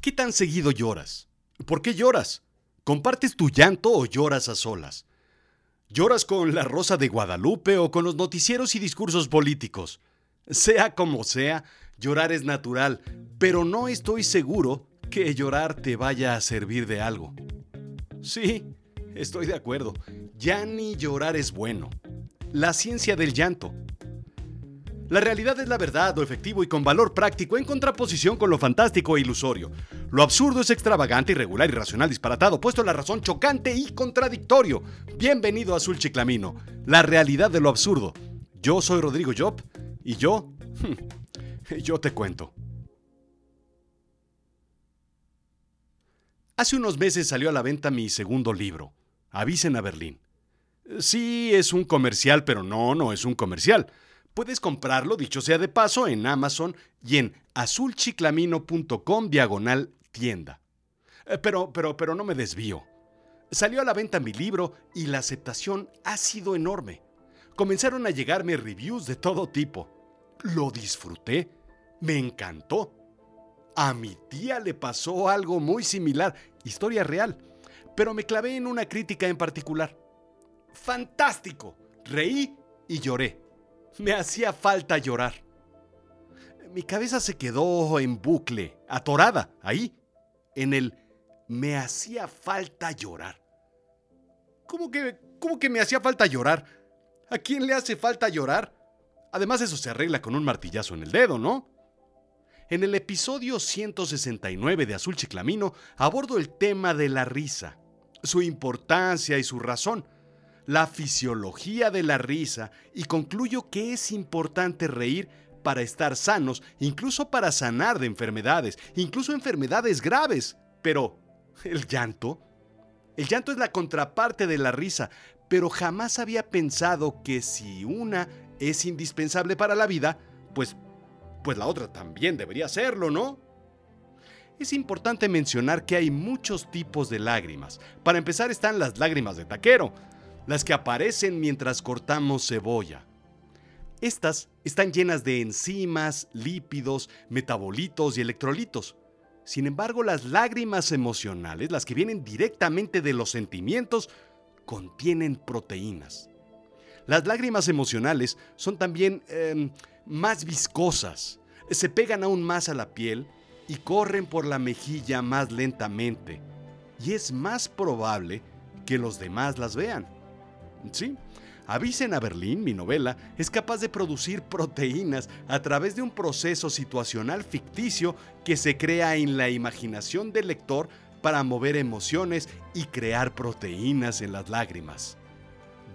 ¿Qué tan seguido lloras? ¿Por qué lloras? ¿Compartes tu llanto o lloras a solas? ¿Lloras con la Rosa de Guadalupe o con los noticieros y discursos políticos? Sea como sea, llorar es natural, pero no estoy seguro que llorar te vaya a servir de algo. Sí, estoy de acuerdo. Ya ni llorar es bueno. La ciencia del llanto. La realidad es la verdad, lo efectivo y con valor práctico en contraposición con lo fantástico e ilusorio. Lo absurdo es extravagante, irregular, irracional, disparatado, puesto la razón chocante y contradictorio. Bienvenido a Azul Chiclamino, la realidad de lo absurdo. Yo soy Rodrigo Job y yo, yo te cuento. Hace unos meses salió a la venta mi segundo libro, Avisen a Berlín. Sí, es un comercial, pero no, no es un comercial. Puedes comprarlo, dicho sea de paso, en Amazon y en azulchiclamino.com diagonal tienda. Eh, pero, pero, pero no me desvío. Salió a la venta mi libro y la aceptación ha sido enorme. Comenzaron a llegarme reviews de todo tipo. Lo disfruté, me encantó. A mi tía le pasó algo muy similar, historia real, pero me clavé en una crítica en particular. Fantástico, reí y lloré. Me hacía falta llorar. Mi cabeza se quedó en bucle, atorada, ahí, en el me hacía falta llorar. ¿Cómo que, cómo que me hacía falta llorar? ¿A quién le hace falta llorar? Además eso se arregla con un martillazo en el dedo, ¿no? En el episodio 169 de Azul Chiclamino abordo el tema de la risa, su importancia y su razón la fisiología de la risa y concluyo que es importante reír para estar sanos, incluso para sanar de enfermedades, incluso enfermedades graves. Pero, ¿el llanto? El llanto es la contraparte de la risa, pero jamás había pensado que si una es indispensable para la vida, pues, pues la otra también debería serlo, ¿no? Es importante mencionar que hay muchos tipos de lágrimas. Para empezar están las lágrimas de taquero, las que aparecen mientras cortamos cebolla. Estas están llenas de enzimas, lípidos, metabolitos y electrolitos. Sin embargo, las lágrimas emocionales, las que vienen directamente de los sentimientos, contienen proteínas. Las lágrimas emocionales son también em, más viscosas, se pegan aún más a la piel y corren por la mejilla más lentamente. Y es más probable que los demás las vean. Sí, Avisen a Berlín, mi novela, es capaz de producir proteínas a través de un proceso situacional ficticio que se crea en la imaginación del lector para mover emociones y crear proteínas en las lágrimas.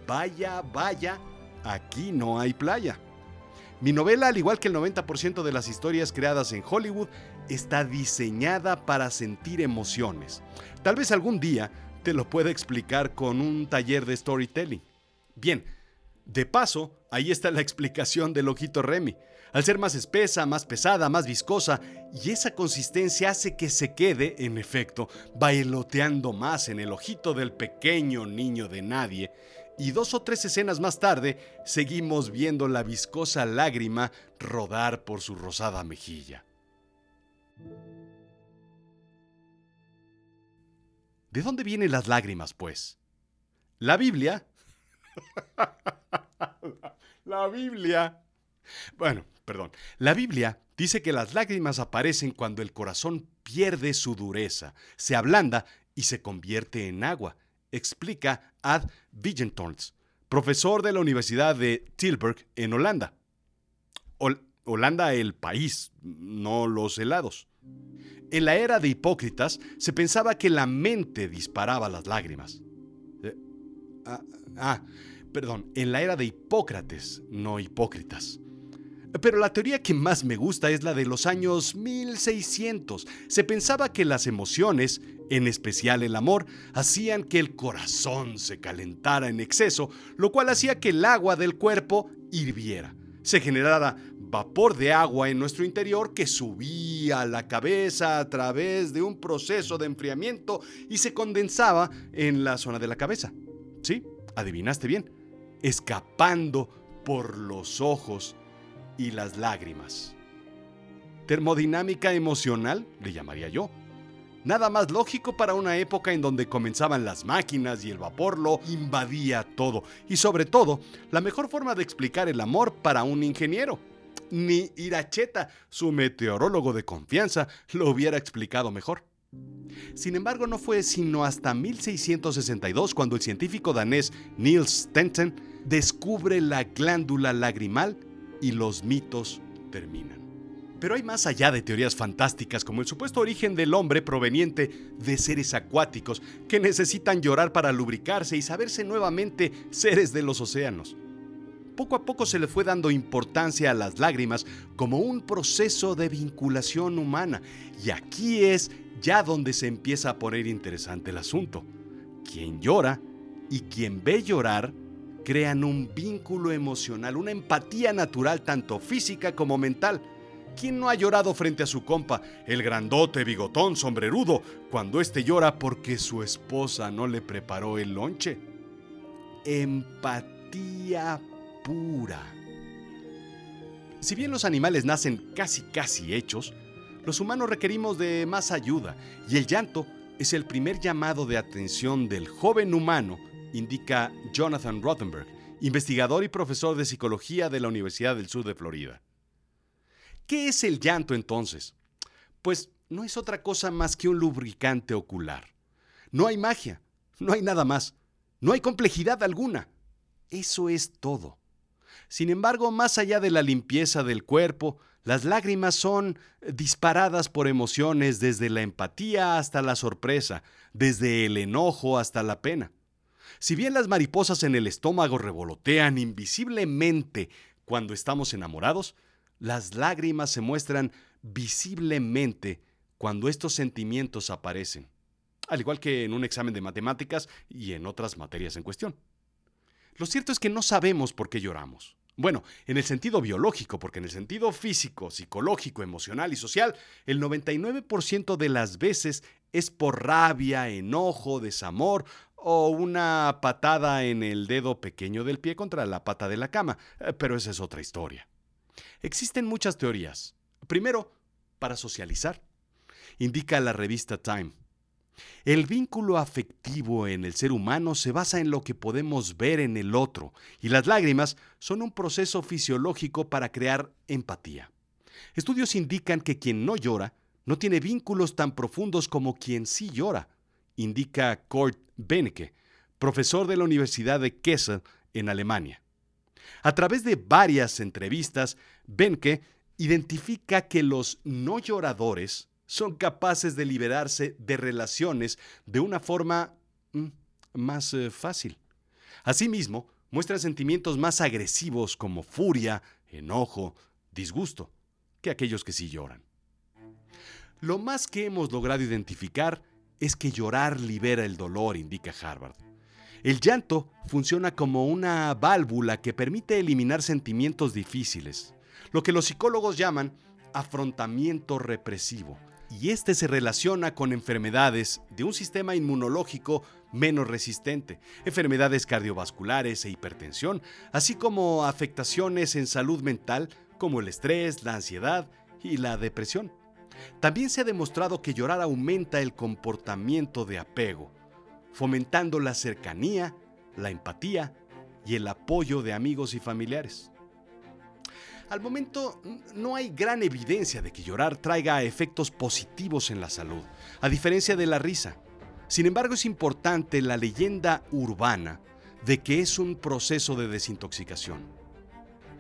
Vaya, vaya, aquí no hay playa. Mi novela, al igual que el 90% de las historias creadas en Hollywood, está diseñada para sentir emociones. Tal vez algún día te lo pueda explicar con un taller de storytelling. Bien, de paso, ahí está la explicación del ojito Remy. Al ser más espesa, más pesada, más viscosa, y esa consistencia hace que se quede, en efecto, bailoteando más en el ojito del pequeño niño de nadie, y dos o tres escenas más tarde seguimos viendo la viscosa lágrima rodar por su rosada mejilla. ¿De dónde vienen las lágrimas, pues? La Biblia... la Biblia... Bueno, perdón. La Biblia dice que las lágrimas aparecen cuando el corazón pierde su dureza, se ablanda y se convierte en agua, explica Ad Vigentons, profesor de la Universidad de Tilburg en Holanda. Holanda el país, no los helados. En la era de Hipócritas se pensaba que la mente disparaba las lágrimas. Eh, ah, ah, perdón, en la era de Hipócrates, no Hipócritas. Pero la teoría que más me gusta es la de los años 1600. Se pensaba que las emociones, en especial el amor, hacían que el corazón se calentara en exceso, lo cual hacía que el agua del cuerpo hirviera. Se generara vapor de agua en nuestro interior que subía a la cabeza a través de un proceso de enfriamiento y se condensaba en la zona de la cabeza. Sí, adivinaste bien, escapando por los ojos y las lágrimas. Termodinámica emocional, le llamaría yo. Nada más lógico para una época en donde comenzaban las máquinas y el vapor lo invadía todo. Y sobre todo, la mejor forma de explicar el amor para un ingeniero. Ni Iracheta, su meteorólogo de confianza, lo hubiera explicado mejor. Sin embargo, no fue sino hasta 1662 cuando el científico danés Niels Stensen descubre la glándula lagrimal y los mitos terminan. Pero hay más allá de teorías fantásticas como el supuesto origen del hombre proveniente de seres acuáticos que necesitan llorar para lubricarse y saberse nuevamente seres de los océanos. Poco a poco se le fue dando importancia a las lágrimas como un proceso de vinculación humana y aquí es ya donde se empieza a poner interesante el asunto. Quien llora y quien ve llorar crean un vínculo emocional, una empatía natural tanto física como mental. ¿Quién no ha llorado frente a su compa, el grandote, bigotón, sombrerudo, cuando éste llora porque su esposa no le preparó el lonche? Empatía pura. Si bien los animales nacen casi casi hechos, los humanos requerimos de más ayuda y el llanto es el primer llamado de atención del joven humano indica Jonathan Rothenberg, investigador y profesor de psicología de la Universidad del Sur de Florida. ¿Qué es el llanto entonces? Pues no es otra cosa más que un lubricante ocular. No hay magia, no hay nada más, no hay complejidad alguna. Eso es todo. Sin embargo, más allá de la limpieza del cuerpo, las lágrimas son disparadas por emociones desde la empatía hasta la sorpresa, desde el enojo hasta la pena. Si bien las mariposas en el estómago revolotean invisiblemente cuando estamos enamorados, las lágrimas se muestran visiblemente cuando estos sentimientos aparecen, al igual que en un examen de matemáticas y en otras materias en cuestión. Lo cierto es que no sabemos por qué lloramos. Bueno, en el sentido biológico, porque en el sentido físico, psicológico, emocional y social, el 99% de las veces es por rabia, enojo, desamor o una patada en el dedo pequeño del pie contra la pata de la cama, eh, pero esa es otra historia. Existen muchas teorías. Primero, para socializar, indica la revista Time. El vínculo afectivo en el ser humano se basa en lo que podemos ver en el otro, y las lágrimas son un proceso fisiológico para crear empatía. Estudios indican que quien no llora no tiene vínculos tan profundos como quien sí llora, indica Kurt Benecke, profesor de la Universidad de Kessel en Alemania. A través de varias entrevistas, Benke identifica que los no lloradores son capaces de liberarse de relaciones de una forma mm, más eh, fácil. Asimismo, muestran sentimientos más agresivos como furia, enojo, disgusto, que aquellos que sí lloran. Lo más que hemos logrado identificar es que llorar libera el dolor, indica Harvard. El llanto funciona como una válvula que permite eliminar sentimientos difíciles, lo que los psicólogos llaman afrontamiento represivo, y este se relaciona con enfermedades de un sistema inmunológico menos resistente, enfermedades cardiovasculares e hipertensión, así como afectaciones en salud mental como el estrés, la ansiedad y la depresión. También se ha demostrado que llorar aumenta el comportamiento de apego, fomentando la cercanía, la empatía y el apoyo de amigos y familiares. Al momento no hay gran evidencia de que llorar traiga efectos positivos en la salud, a diferencia de la risa. Sin embargo, es importante la leyenda urbana de que es un proceso de desintoxicación.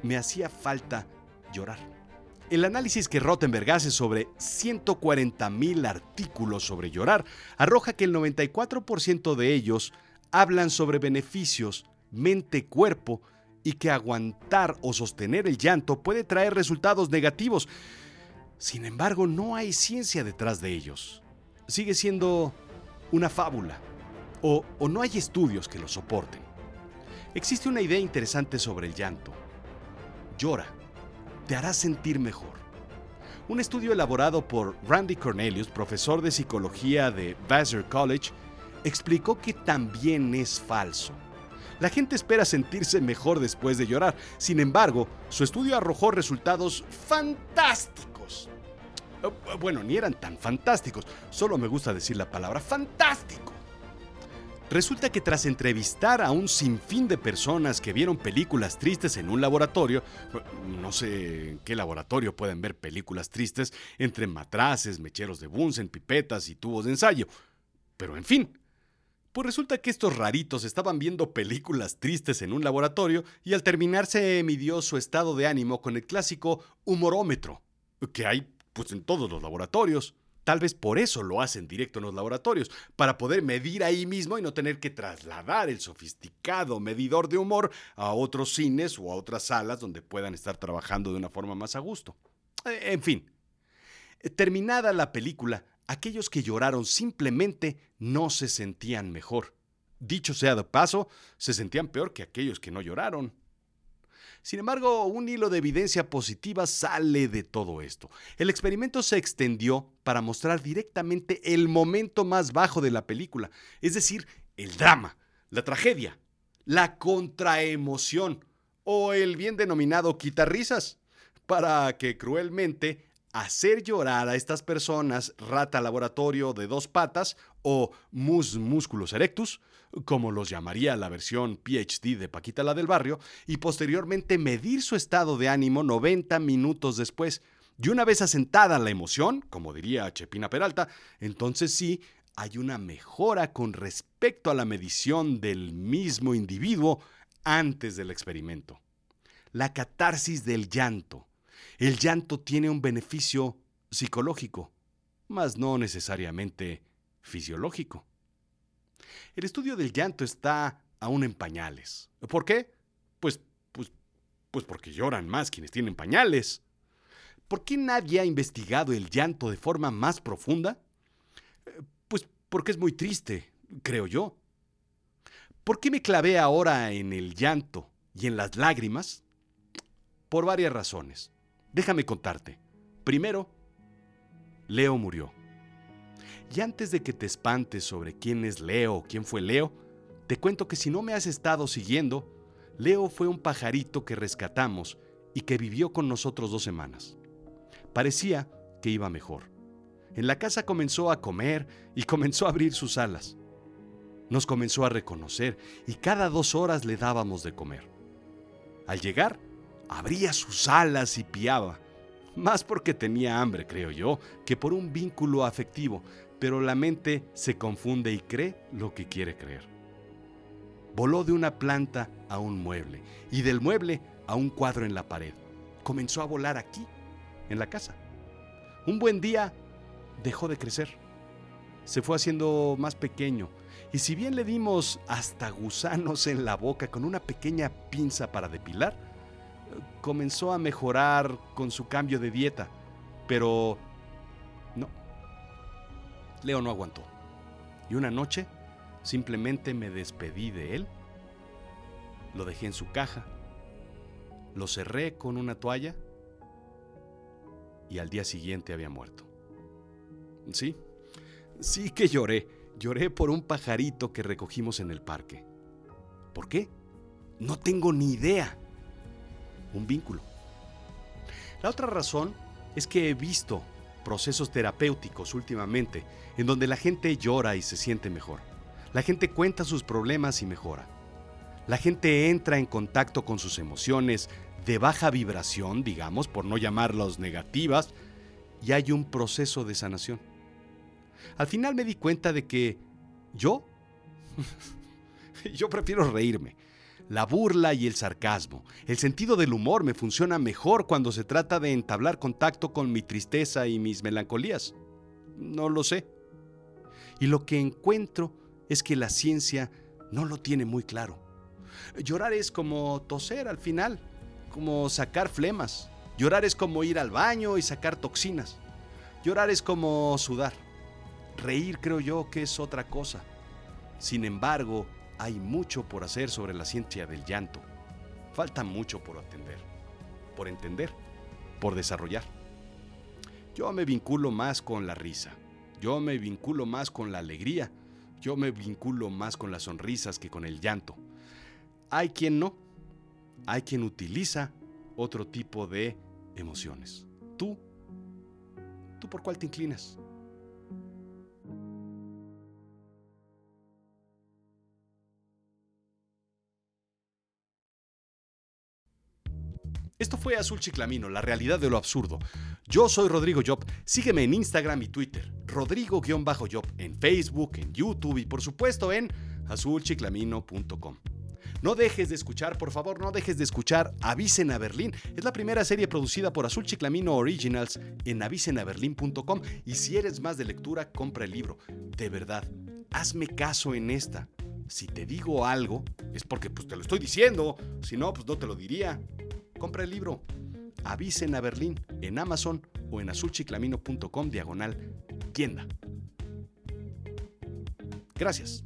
Me hacía falta llorar. El análisis que Rottenberg hace sobre 140.000 artículos sobre llorar arroja que el 94% de ellos hablan sobre beneficios mente-cuerpo y que aguantar o sostener el llanto puede traer resultados negativos. Sin embargo, no hay ciencia detrás de ellos. Sigue siendo una fábula o, o no hay estudios que lo soporten. Existe una idea interesante sobre el llanto. Llora te hará sentir mejor. Un estudio elaborado por Randy Cornelius, profesor de psicología de Vassar College, explicó que también es falso. La gente espera sentirse mejor después de llorar. Sin embargo, su estudio arrojó resultados fantásticos. Eh, bueno, ni eran tan fantásticos, solo me gusta decir la palabra fantástico. Resulta que tras entrevistar a un sinfín de personas que vieron películas tristes en un laboratorio, no sé en qué laboratorio pueden ver películas tristes entre matraces, mecheros de Bunsen, pipetas y tubos de ensayo, pero en fin. Pues resulta que estos raritos estaban viendo películas tristes en un laboratorio y al terminar se midió su estado de ánimo con el clásico humorómetro, que hay pues en todos los laboratorios. Tal vez por eso lo hacen directo en los laboratorios, para poder medir ahí mismo y no tener que trasladar el sofisticado medidor de humor a otros cines o a otras salas donde puedan estar trabajando de una forma más a gusto. Eh, en fin, terminada la película, aquellos que lloraron simplemente no se sentían mejor. Dicho sea de paso, se sentían peor que aquellos que no lloraron. Sin embargo, un hilo de evidencia positiva sale de todo esto. El experimento se extendió para mostrar directamente el momento más bajo de la película, es decir, el drama, la tragedia, la contraemoción o el bien denominado quitarrisas, para que cruelmente hacer llorar a estas personas rata laboratorio de dos patas o mus musculus erectus como los llamaría la versión PhD de Paquita la del barrio, y posteriormente medir su estado de ánimo 90 minutos después. Y una vez asentada la emoción, como diría Chepina Peralta, entonces sí hay una mejora con respecto a la medición del mismo individuo antes del experimento. La catarsis del llanto. El llanto tiene un beneficio psicológico, mas no necesariamente fisiológico. El estudio del llanto está aún en pañales. ¿Por qué? Pues, pues, pues porque lloran más quienes tienen pañales. ¿Por qué nadie ha investigado el llanto de forma más profunda? Pues porque es muy triste, creo yo. ¿Por qué me clavé ahora en el llanto y en las lágrimas? Por varias razones. Déjame contarte. Primero, Leo murió. Y antes de que te espantes sobre quién es Leo o quién fue Leo, te cuento que si no me has estado siguiendo, Leo fue un pajarito que rescatamos y que vivió con nosotros dos semanas. Parecía que iba mejor. En la casa comenzó a comer y comenzó a abrir sus alas. Nos comenzó a reconocer y cada dos horas le dábamos de comer. Al llegar, abría sus alas y piaba, más porque tenía hambre, creo yo, que por un vínculo afectivo, pero la mente se confunde y cree lo que quiere creer. Voló de una planta a un mueble y del mueble a un cuadro en la pared. Comenzó a volar aquí, en la casa. Un buen día dejó de crecer. Se fue haciendo más pequeño y si bien le dimos hasta gusanos en la boca con una pequeña pinza para depilar, comenzó a mejorar con su cambio de dieta, pero no, Leo no aguantó. Y una noche simplemente me despedí de él, lo dejé en su caja, lo cerré con una toalla y al día siguiente había muerto. Sí, sí que lloré. Lloré por un pajarito que recogimos en el parque. ¿Por qué? No tengo ni idea. Un vínculo. La otra razón es que he visto procesos terapéuticos últimamente, en donde la gente llora y se siente mejor. La gente cuenta sus problemas y mejora. La gente entra en contacto con sus emociones de baja vibración, digamos, por no llamarlas negativas, y hay un proceso de sanación. Al final me di cuenta de que yo, yo prefiero reírme. La burla y el sarcasmo, el sentido del humor me funciona mejor cuando se trata de entablar contacto con mi tristeza y mis melancolías. No lo sé. Y lo que encuentro es que la ciencia no lo tiene muy claro. Llorar es como toser al final, como sacar flemas. Llorar es como ir al baño y sacar toxinas. Llorar es como sudar. Reír creo yo que es otra cosa. Sin embargo, hay mucho por hacer sobre la ciencia del llanto. Falta mucho por atender, por entender, por desarrollar. Yo me vinculo más con la risa, yo me vinculo más con la alegría, yo me vinculo más con las sonrisas que con el llanto. Hay quien no, hay quien utiliza otro tipo de emociones. Tú, tú ¿Tú por cuál te inclinas? Esto fue Azul Chiclamino, la realidad de lo absurdo. Yo soy Rodrigo Job. Sígueme en Instagram y Twitter. Rodrigo-Job en Facebook, en YouTube y por supuesto en azulchiclamino.com. No dejes de escuchar, por favor, no dejes de escuchar Avisen a Berlín. Es la primera serie producida por Azul Chiclamino Originals en avisenaberlin.com. Y si eres más de lectura, compra el libro. De verdad, hazme caso en esta. Si te digo algo, es porque pues, te lo estoy diciendo. Si no, pues no te lo diría. Compra el libro. Avisen a Berlín en Amazon o en azulchiclamino.com diagonal tienda. Gracias.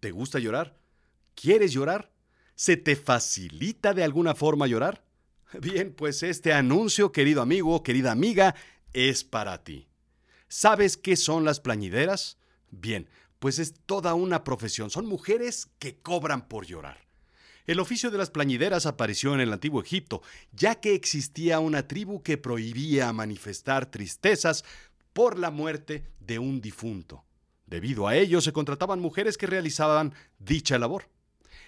¿Te gusta llorar? ¿Quieres llorar? ¿Se te facilita de alguna forma llorar? Bien, pues este anuncio, querido amigo, querida amiga, es para ti. ¿Sabes qué son las plañideras? Bien, pues es toda una profesión. Son mujeres que cobran por llorar. El oficio de las plañideras apareció en el antiguo Egipto, ya que existía una tribu que prohibía manifestar tristezas por la muerte de un difunto. Debido a ello, se contrataban mujeres que realizaban dicha labor.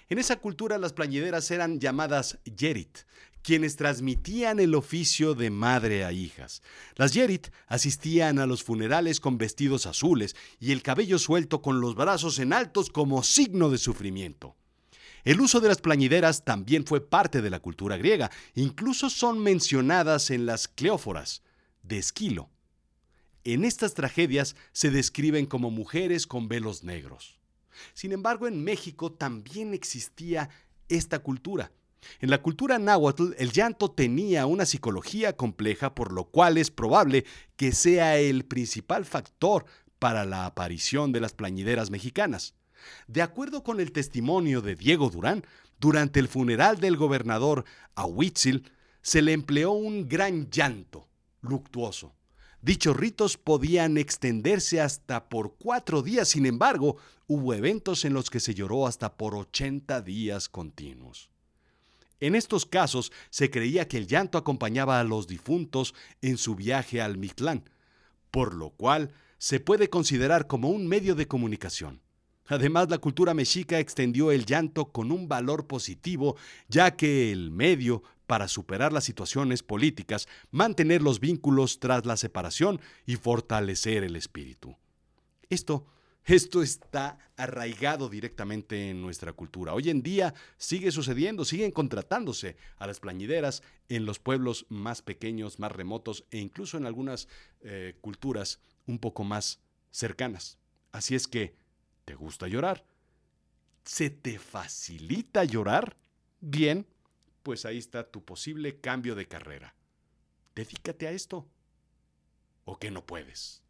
En esa cultura las plañideras eran llamadas yerit, quienes transmitían el oficio de madre a hijas. Las yerit asistían a los funerales con vestidos azules y el cabello suelto con los brazos en altos como signo de sufrimiento. El uso de las plañideras también fue parte de la cultura griega, incluso son mencionadas en las Cleóforas de Esquilo. En estas tragedias se describen como mujeres con velos negros. Sin embargo, en México también existía esta cultura. En la cultura náhuatl, el llanto tenía una psicología compleja, por lo cual es probable que sea el principal factor para la aparición de las plañideras mexicanas. De acuerdo con el testimonio de Diego Durán, durante el funeral del gobernador Ahuitzil se le empleó un gran llanto luctuoso. Dichos ritos podían extenderse hasta por cuatro días, sin embargo, hubo eventos en los que se lloró hasta por 80 días continuos. En estos casos se creía que el llanto acompañaba a los difuntos en su viaje al Mictlán, por lo cual se puede considerar como un medio de comunicación. Además, la cultura mexica extendió el llanto con un valor positivo, ya que el medio para superar las situaciones políticas, mantener los vínculos tras la separación y fortalecer el espíritu. Esto esto está arraigado directamente en nuestra cultura. Hoy en día sigue sucediendo, siguen contratándose a las plañideras en los pueblos más pequeños, más remotos e incluso en algunas eh, culturas un poco más cercanas. Así es que, ¿te gusta llorar? ¿Se te facilita llorar? Bien, pues ahí está tu posible cambio de carrera. Dedícate a esto. ¿O que no puedes?